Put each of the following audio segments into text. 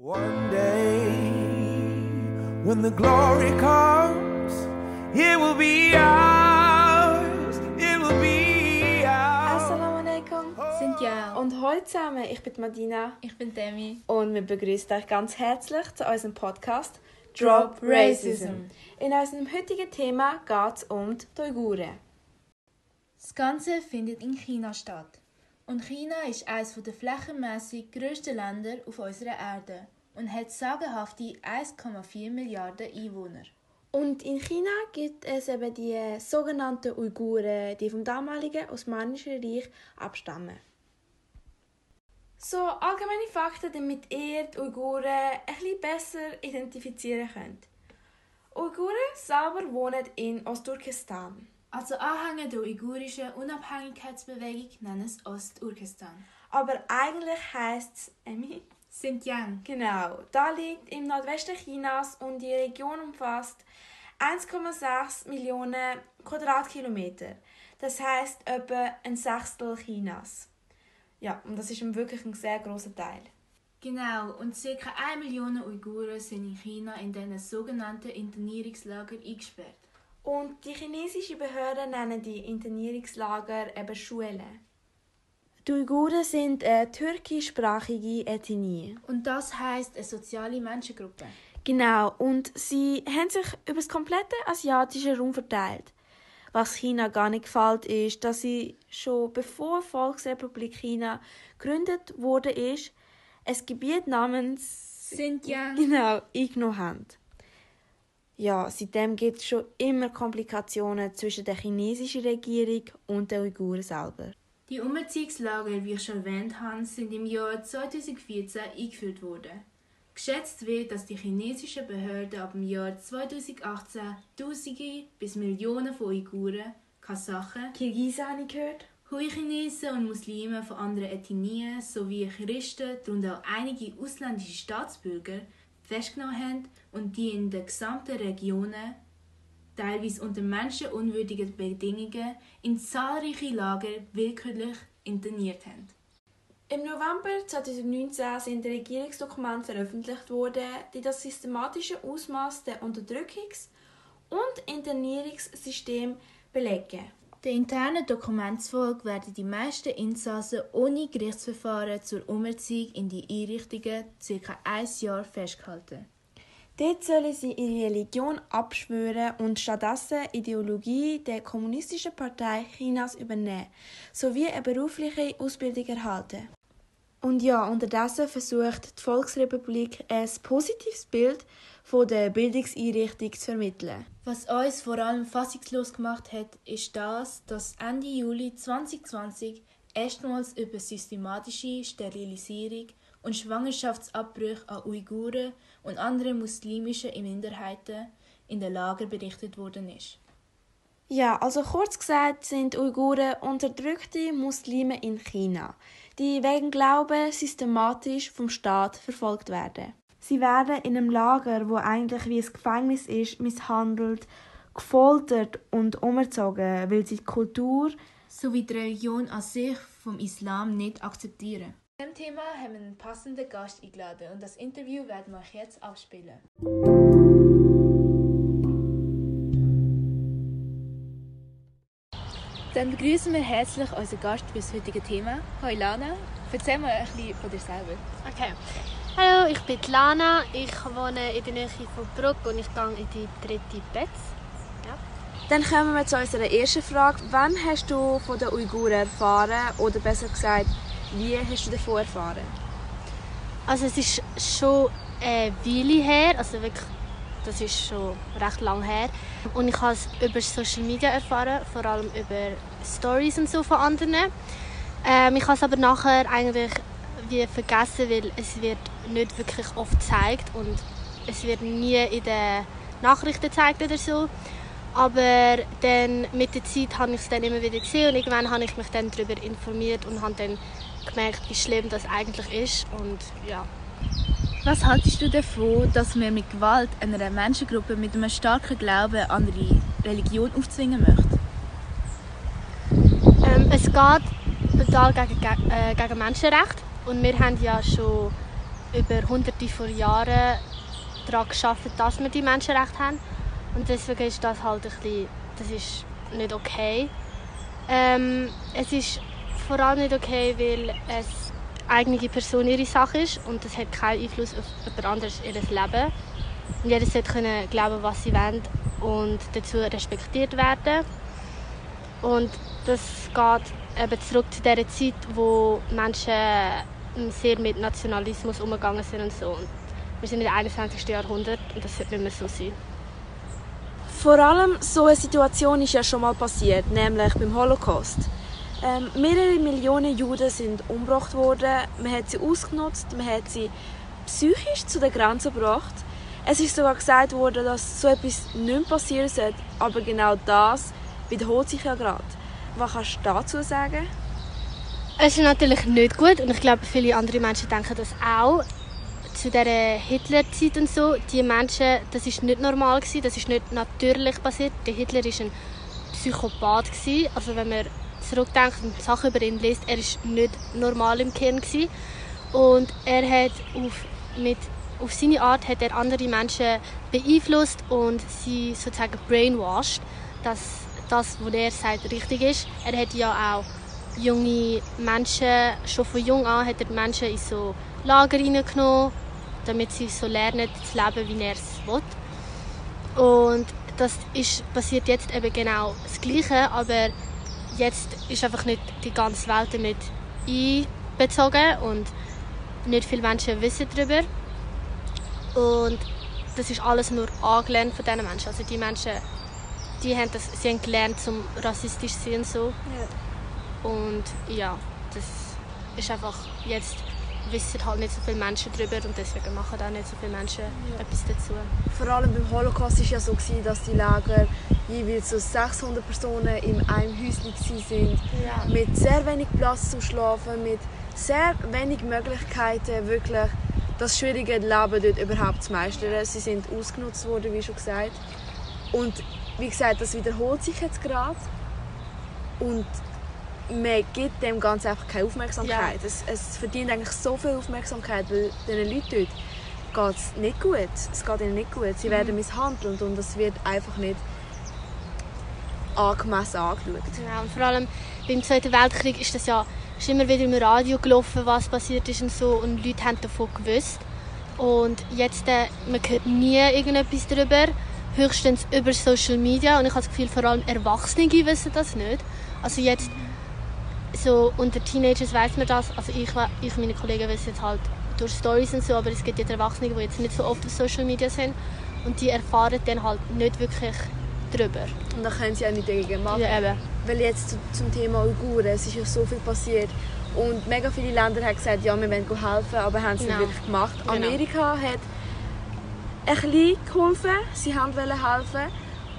One day, when the glory comes, it will be ours. It will be ours. Assalamu alaikum. Sind ja. Und heute zusammen, ich bin Madina Ich bin Demi. und wir begrüßen euch ganz herzlich zu unserem Podcast Drop Racism. In unserem heutigen Thema geht es um die Uiguren. Das Ganze findet in China statt. Und China ist eines der flächenmäßig grössten Länder auf unserer Erde und hat sagenhafte 1,4 Milliarden Einwohner. Und in China gibt es eben die sogenannten Uiguren, die vom damaligen Osmanischen Reich abstammen. So allgemeine Fakten, damit ihr die Uiguren ein bisschen besser identifizieren könnt. Uiguren selber wohnen in Ostturkestan. Also Anhänger der uigurischen Unabhängigkeitsbewegung nennen es Osturkestan. Aber eigentlich heisst es Emmy. Xinjiang. Genau, da liegt im Nordwesten Chinas und die Region umfasst 1,6 Millionen Quadratkilometer. Das heißt etwa ein Sechstel Chinas. Ja, und das ist wirklich ein sehr großer Teil. Genau, und ca. 1 Million Uiguren sind in China in diesen sogenannten Internierungslager eingesperrt. Und die chinesische Behörden nennen die Internierungslager eben Schulen. Die Uiguren sind eine türkischsprachige Ethnie. Und das heißt eine soziale Menschengruppe. Genau, und sie haben sich über das komplette asiatische Raum verteilt. Was China gar nicht gefällt, ist, dass sie schon bevor die Volksrepublik China gegründet wurde, ist, ein Gebiet namens Xinjiang. genau eingenommen haben. Ja, seitdem gibt es schon immer Komplikationen zwischen der chinesischen Regierung und den Uiguren selber. Die Umerziehungslager, wie ich schon erwähnt habe, sind im Jahr 2014 eingeführt worden. Geschätzt wird, dass die chinesischen Behörden ab dem Jahr 2018 Tausende bis Millionen von Uiguren, Kasachen, Kirgisen habe ich gehört. Hui-Chinesen und Muslime von anderen Ethnien sowie Christen, darunter auch einige ausländische Staatsbürger, festgenommen haben und die in den gesamten Regionen, teilweise unter menschenunwürdigen Bedingungen, in zahlreiche Lager willkürlich interniert haben. Im November 2019 sind Regierungsdokumente veröffentlicht worden, die das systematische Ausmaß der Unterdrückungs- und Internierungssystem belegen. Der internen Dokumentsfolge werden die meisten Insassen ohne Gerichtsverfahren zur Umerziehung in die Einrichtungen ca. ein Jahr festgehalten. Dort sollen sie ihre Religion abschwören und stattdessen Ideologie der Kommunistischen Partei Chinas übernehmen, sowie eine berufliche Ausbildung erhalten. Und ja, unterdessen versucht die Volksrepublik ein positives Bild von der Bildungseinrichtung zu vermitteln. Was uns vor allem fassungslos gemacht hat, ist das, dass Ende Juli 2020 erstmals über systematische Sterilisierung und Schwangerschaftsabbrüche an Uiguren und anderen muslimischen Minderheiten in den Lager berichtet worden ist. Ja, also kurz gesagt sind Uiguren unterdrückte Muslime in China, die wegen Glauben systematisch vom Staat verfolgt werden. Sie werden in einem Lager, wo eigentlich wie ein Gefängnis ist, misshandelt, gefoltert und umgezogen, weil sie die Kultur sowie die Religion an sich vom Islam nicht akzeptieren. Zu diesem Thema haben wir einen passenden Gast eingeladen und das Interview werden wir euch jetzt abspielen. Dann begrüßen wir herzlich unseren Gast für das heutige Thema. Hallo Lana, erzähl mal ein bisschen von dir selber. Okay. Hallo, ich bin Lana. Ich wohne in der Nähe von Bruck und ich gehe in die dritte Betz. Dann kommen wir zu unserer ersten Frage. Wann hast du von den Uiguren erfahren? Oder besser gesagt, wie hast du davon erfahren? Also es ist schon eine Weile her, also wirklich, das ist schon recht lang her. Und ich habe es über Social Media erfahren, vor allem über Stories und so von anderen. Ähm, ich habe es aber nachher eigentlich wie vergessen, weil es wird nicht wirklich oft gezeigt und es wird nie in den Nachrichten gezeigt oder so. Aber dann mit der Zeit habe ich es dann immer wieder gesehen und irgendwann habe ich mich dann darüber informiert und habe dann gemerkt, wie schlimm das eigentlich ist und ja. Was haltest du davon, dass man mit Gewalt einer Menschengruppe mit einem starken Glauben eine andere Religion aufzwingen möchte? Ähm, es geht total gegen, äh, gegen Menschenrechte und wir haben ja schon über hunderte von Jahren daran geschafft, dass wir die Menschenrechte haben. Und deswegen ist das halt ein bisschen, das ist nicht okay. Ähm, es ist vor allem nicht okay, weil es eigene Person ihre Sache ist und das hat keinen Einfluss auf jemand anderes ihr Leben. Und jeder sollte können glauben, was sie will und dazu respektiert werden. Und das geht eben zurück zu der Zeit, wo Menschen sehr mit Nationalismus umgegangen sind und so. Und wir sind im 21. Jahrhundert und das sollte nicht mehr so sein. Vor allem so eine Situation ist ja schon mal passiert, nämlich beim Holocaust. Ähm, mehrere Millionen Juden sind umgebracht worden. Man hat sie ausgenutzt, man hat sie psychisch zu der Grenze gebracht. Es ist sogar gesagt worden, dass so etwas nicht passieren sollte, aber genau das wiederholt sich ja gerade. Was kannst du dazu sagen? Es ist natürlich nicht gut und ich glaube, viele andere Menschen denken das auch. Zu dieser Hitlerzeit und so, die Menschen, das ist nicht normal gewesen, das ist nicht natürlich passiert. Der Hitler ist ein Psychopath gewesen. Also wenn man zurückdenkt und Sachen über ihn liest, er ist nicht normal im Kern gewesen. und er hat auf, mit, auf seine Art hat er andere Menschen beeinflusst und sie sozusagen brainwashed, dass das, was er sagt, richtig ist. Er hat ja auch junge Menschen, schon von jung an hat er Menschen in so Lager hineingenommen, damit sie so lernen zu leben, wie er es will. Und das ist, passiert jetzt eben genau das Gleiche, aber jetzt ist einfach nicht die ganze Welt damit einbezogen und nicht viele Menschen wissen darüber. Und das ist alles nur angelernt von diesen Menschen. Also die Menschen, die haben, das, sie haben gelernt, zum rassistisch zu sein und so. Ja. Und ja, das ist einfach jetzt wissen halt nicht so viele Menschen darüber und deswegen machen auch nicht so viele Menschen ja. etwas dazu. Vor allem beim Holocaust war es ja so, dass die Lager jeweils so 600 Personen in einem Häuschen waren, ja. mit sehr wenig Platz zum Schlafen, mit sehr wenig Möglichkeiten, wirklich das schwierige Leben dort überhaupt zu meistern. Sie sind ausgenutzt worden, wie schon gesagt. Und wie gesagt, das wiederholt sich jetzt gerade. Und man gibt dem Ganzen einfach keine Aufmerksamkeit. Ja. Es, es, verdient eigentlich so viel Aufmerksamkeit, weil diesen Leuten dort geht es nicht gut. Es geht ihnen nicht gut. Sie mhm. werden misshandelt und es wird einfach nicht angemessen angeschaut. Ja, und vor allem beim Zweiten Weltkrieg ist das ja ist immer wieder im Radio gelaufen, was passiert ist und so und Leute haben davon gewusst. Und jetzt, äh, man hört nie irgendetwas darüber, höchstens über Social Media und ich habe das Gefühl, vor allem Erwachsene wissen das nicht. Also jetzt so unter Teenagers weiß man das. Also ich, ich meine Kollegen wissen es halt durch Stories und so, aber es gibt jetzt Erwachsene, die jetzt nicht so oft auf Social Media sind und die erfahren dann halt nicht wirklich drüber. Und da können sie auch nicht dagegen machen. Ja, eben. Weil jetzt zum Thema Uiguren, es ist ja so viel passiert und mega viele Länder haben gesagt, ja, wir wollen helfen, aber haben es genau. nicht wirklich gemacht. Genau. Amerika hat ein bisschen geholfen, sie haben helfen,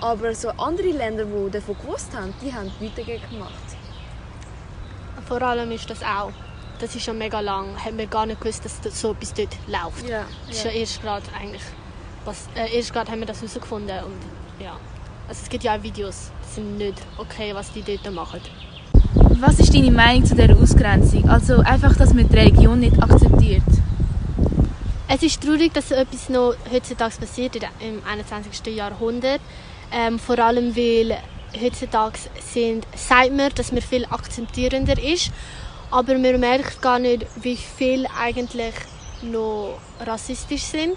aber so andere Länder, die davon gewusst haben, die haben nichts dagegen gemacht vor allem ist das auch, das ist schon mega lang, haben wir gar nicht gewusst, dass so etwas dort läuft. Ja, das ist ja erst gerade eigentlich, was, äh, erst gerade haben wir das herausgefunden und ja. Also es gibt ja auch Videos, die sind nicht okay, was die dort machen. Was ist deine Meinung zu dieser Ausgrenzung? Also einfach, dass man die Religion nicht akzeptiert? Es ist traurig, dass so etwas noch heutzutage passiert im 21. Jahrhundert. Ähm, vor allem, weil heutzutage sind, sagt man, dass man viel akzeptierender ist, aber man merkt gar nicht, wie viel eigentlich noch rassistisch sind.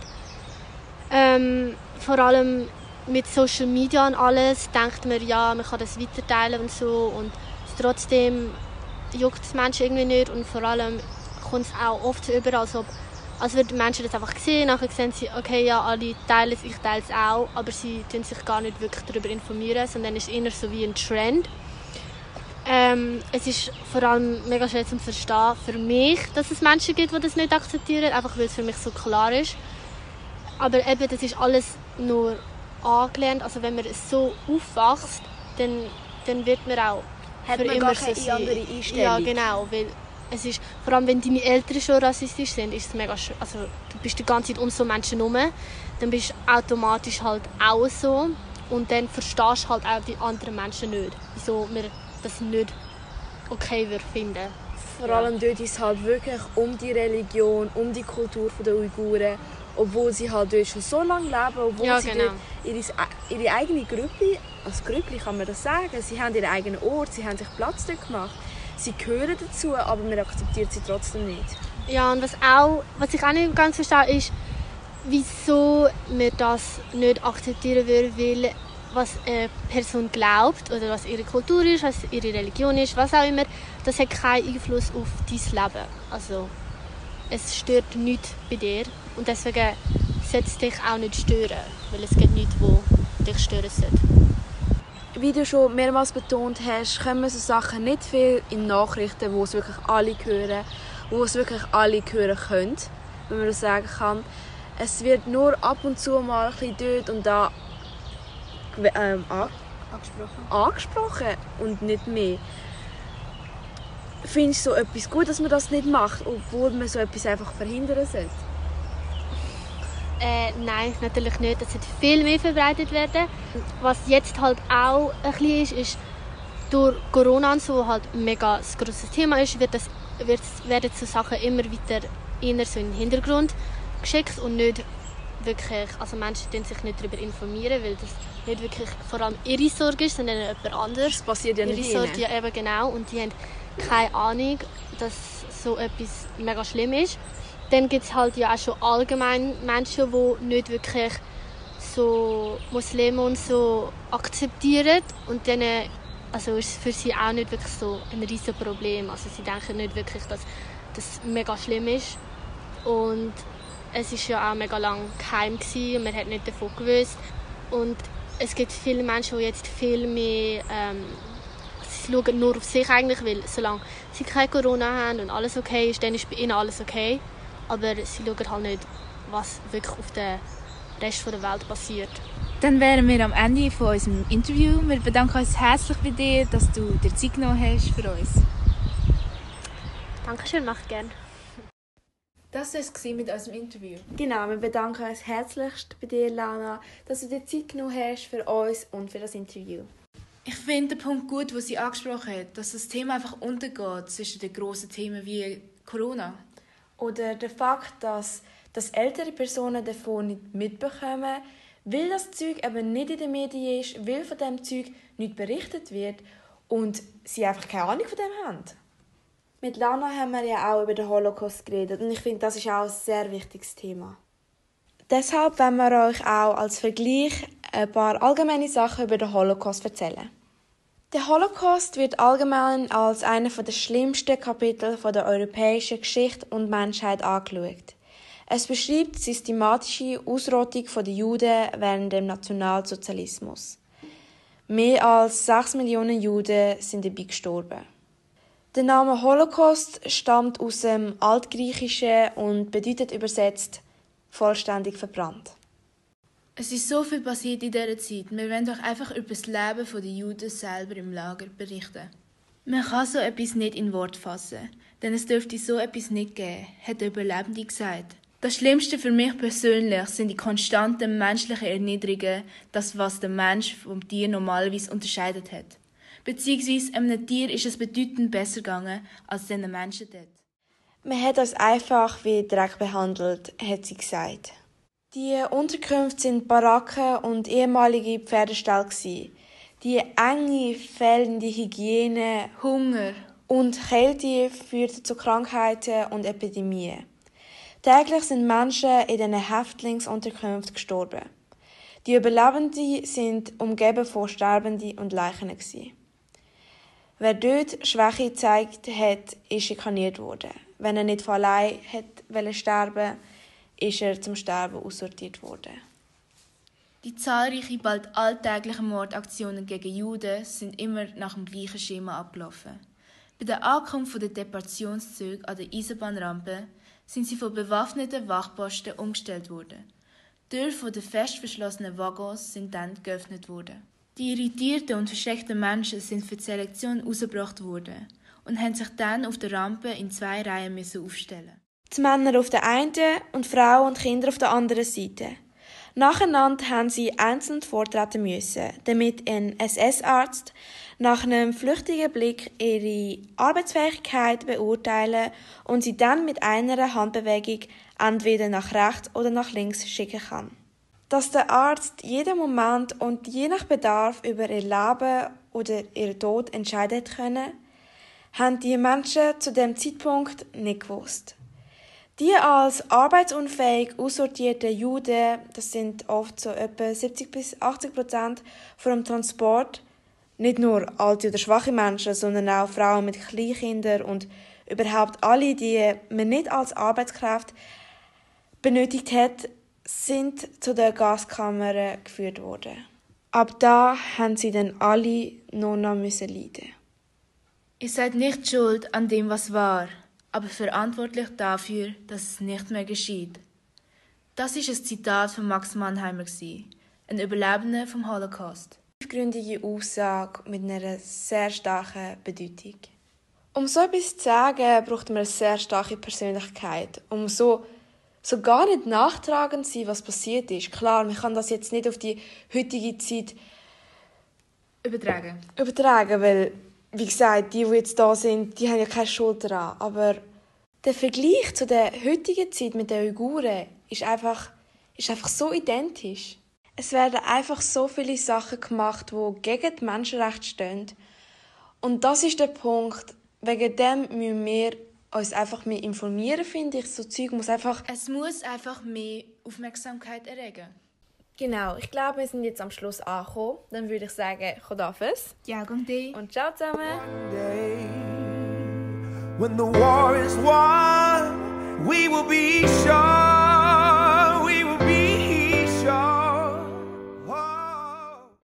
Ähm, vor allem mit Social Media und alles denkt man, ja, man kann das weiterteilen und so. Und trotzdem juckt es Menschen irgendwie nicht. Und vor allem kommt es auch oft über, als ob also würden Menschen das einfach sehen, nachher sehen sie, okay, ja, alle teilen es, ich teile es auch, aber sie tun sich gar nicht wirklich darüber informieren, sondern es ist eher so wie ein Trend. Ähm, es ist vor allem mega schwer zu verstehen für mich, dass es Menschen gibt, die das nicht akzeptieren, einfach weil es für mich so klar ist. Aber eben, das ist alles nur angelernt, also wenn man so aufwächst, dann, dann wird man auch Hat für man immer gar keine so andere Einstellung. Ja, genau, weil es ist, vor allem wenn deine Eltern schon rassistisch sind, ist es mega schön. Also du bist die ganze Zeit um so Menschen herum, dann bist du automatisch halt auch so und dann verstehst du halt auch die anderen Menschen nicht, wieso wir das nicht okay wir finden. Vor allem dort ist es halt wirklich um die Religion, um die Kultur der Uiguren, obwohl sie halt dort schon so lange leben, obwohl Ja, sie genau. ihre, ihre eigene Gruppe, als Gruppe kann man das sagen, sie haben ihren eigenen Ort, sie haben sich Platz dort gemacht. Sie gehören dazu, aber man akzeptiert sie trotzdem nicht. Ja, und was, auch, was ich auch nicht ganz verstehe, ist, wieso man das nicht akzeptieren würde, weil was eine Person glaubt oder was ihre Kultur ist, was ihre Religion ist, was auch immer, das hat keinen Einfluss auf dein Leben. Also es stört nichts bei dir und deswegen es dich auch nicht stören, weil es gibt nichts, wo dich stören sollte. Wie du schon mehrmals betont hast, kommen so Sachen nicht viel in Nachrichten, wo es wirklich alle hören, wo es wirklich alle hören können, wenn man das sagen kann. Es wird nur ab und zu mal ein bisschen dort und da ähm, an- Angesprochen. angesprochen und nicht mehr. Findest du so etwas gut, dass man das nicht macht, obwohl man so etwas einfach verhindern sollte? Äh, nein, natürlich nicht. Das sollte viel mehr verbreitet werden. Was jetzt halt auch ein bisschen ist, ist, durch Corona so halt mega ein grosses Thema ist, wird das, wird, werden so Sachen immer wieder eher so in den Hintergrund geschickt und nicht wirklich, also Menschen tun sich nicht darüber informieren, weil das nicht wirklich vor allem ihre Sorge ist, sondern jemand anderes. Das passiert ja ihre nicht Sorge ja eben genau und die haben keine Ahnung, dass so etwas mega schlimm ist. Dann gibt es halt ja auch schon allgemein Menschen, die nicht wirklich so Muslime und so akzeptieren und dann also ist es für sie auch nicht wirklich so ein riesiges Problem. Also sie denken nicht wirklich, dass das mega schlimm ist und es ist ja auch mega lang geheim gewesen und man hat nicht davon gewusst und es gibt viele Menschen, die jetzt viel mehr ähm, sie schauen nur auf sich eigentlich, weil solange sie kein Corona haben und alles okay ist, dann ist bei ihnen alles okay. Aber sie schauen halt nicht, was wirklich auf dem Rest der Welt passiert. Dann wären wir am Ende von unserem Interview. Wir bedanken uns herzlich bei dir, dass du dir Zeit genommen hast für uns. Dankeschön, macht gern. Das war es mit unserem Interview. Genau, wir bedanken uns herzlichst bei dir, Lana, dass du dir Zeit genommen hast für uns und für das Interview. Ich finde den Punkt gut, den sie angesprochen hat, dass das Thema einfach untergeht zwischen den grossen Themen wie Corona. Oder der Fakt, dass, dass ältere Personen davon nicht mitbekommen, weil das Zeug eben nicht in den Medien ist, weil von dem Zeug nicht berichtet wird und sie einfach keine Ahnung von dem haben. Mit Lana haben wir ja auch über den Holocaust geredet und ich finde, das ist auch ein sehr wichtiges Thema. Deshalb wollen wir euch auch als Vergleich ein paar allgemeine Sachen über den Holocaust erzählen. Der Holocaust wird allgemein als einer der schlimmsten Kapitel der europäischen Geschichte und Menschheit angeschaut. Es beschreibt die systematische Ausrottung der Juden während dem Nationalsozialismus. Mehr als 6 Millionen Juden sind dabei gestorben. Der Name Holocaust stammt aus dem Altgriechischen und bedeutet übersetzt vollständig verbrannt. Es ist so viel passiert in dieser Zeit. Wir wollen doch einfach über das Leben der Juden selber im Lager berichten. Man kann so etwas nicht in Wort fassen, denn es dürfte so etwas nicht geben, hat der Überlebende gesagt. Das Schlimmste für mich persönlich sind die konstanten menschlichen Erniedrigungen, das was der Mensch vom Tier normalerweise unterscheidet hat. Beziehungsweise einem Tier ist es bedeutend besser gegangen als den Menschen dort. Man hat uns einfach wie Dreck behandelt, hat sie gesagt. Die Unterkünfte sind Baracken und ehemalige Pferdeställe. gsi. Die enge, fehlende Hygiene Hunger, und Kälte führten zu Krankheiten und Epidemien. Täglich sind Menschen in diesen Häftlingsunterkünften gestorben. Die Überlebenden sind umgeben von Sterbenden und Leichen. Wer dort Schwäche gezeigt hat, ist schikaniert worden. Wenn er nicht von allein hat sterben, ist er zum Sterben aussortiert worden. Die zahlreichen, bald alltäglichen Mordaktionen gegen Juden sind immer nach dem gleichen Schema abgelaufen. Bei der Ankunft der Deportationszüge an der Eisenbahnrampe sind sie von bewaffneten Wachposten umgestellt worden. Die Türen der fest verschlossenen Waggons sind dann geöffnet worden. Die irritierten und verschreckten Menschen sind für die Selektion ausgebracht worden und haben sich dann auf der Rampe in zwei Reihen aufstellen. Die Männer auf der einen und Frauen und Kinder auf der anderen Seite. Nacheinander haben sie einzeln vortreten müssen, damit ein SS-Arzt nach einem flüchtigen Blick ihre Arbeitsfähigkeit beurteilen und sie dann mit einer Handbewegung entweder nach rechts oder nach links schicken kann. Dass der Arzt jeden Moment und je nach Bedarf über ihr Leben oder ihr Tod entscheiden können, haben die Menschen zu dem Zeitpunkt nicht gewusst. Die als arbeitsunfähig aussortierten Juden, das sind oft so etwa 70 bis 80 Prozent vom Transport, nicht nur alte oder schwache Menschen, sondern auch Frauen mit Kleinkindern und überhaupt alle, die man nicht als Arbeitskraft benötigt hat, sind zu der Gaskammer geführt worden. Ab da haben sie dann alle noch müssen leiden. Ihr seid nicht schuld an dem, was war, aber verantwortlich dafür, dass es nicht mehr geschieht. Das ist ein Zitat von Max Mannheimer, ein Überlebender vom Holocaust. Tiefgründige Aussage mit einer sehr starken Bedeutung. Um so etwas zu sagen, braucht man eine sehr starke Persönlichkeit, um so so gar nicht nachtragend sein, was passiert ist. Klar, man kann das jetzt nicht auf die heutige Zeit übertragen. Übertragen, weil, wie gesagt, die, die jetzt da sind, die haben ja keine Schuld daran. Aber der Vergleich zu der heutigen Zeit mit den Uiguren ist einfach, ist einfach so identisch. Es werden einfach so viele Sachen gemacht, die gegen die Menschenrechte stehen. Und das ist der Punkt, wegen dem müssen wir uns einfach mehr informieren, finde ich. So Zeug muss einfach... Es muss einfach mehr Aufmerksamkeit erregen. Genau, ich glaube, wir sind jetzt am Schluss angekommen. Dann würde ich sagen, Chodafes. Ja, Gongde. Und ciao zusammen. Day, when the war is won, we will be sure.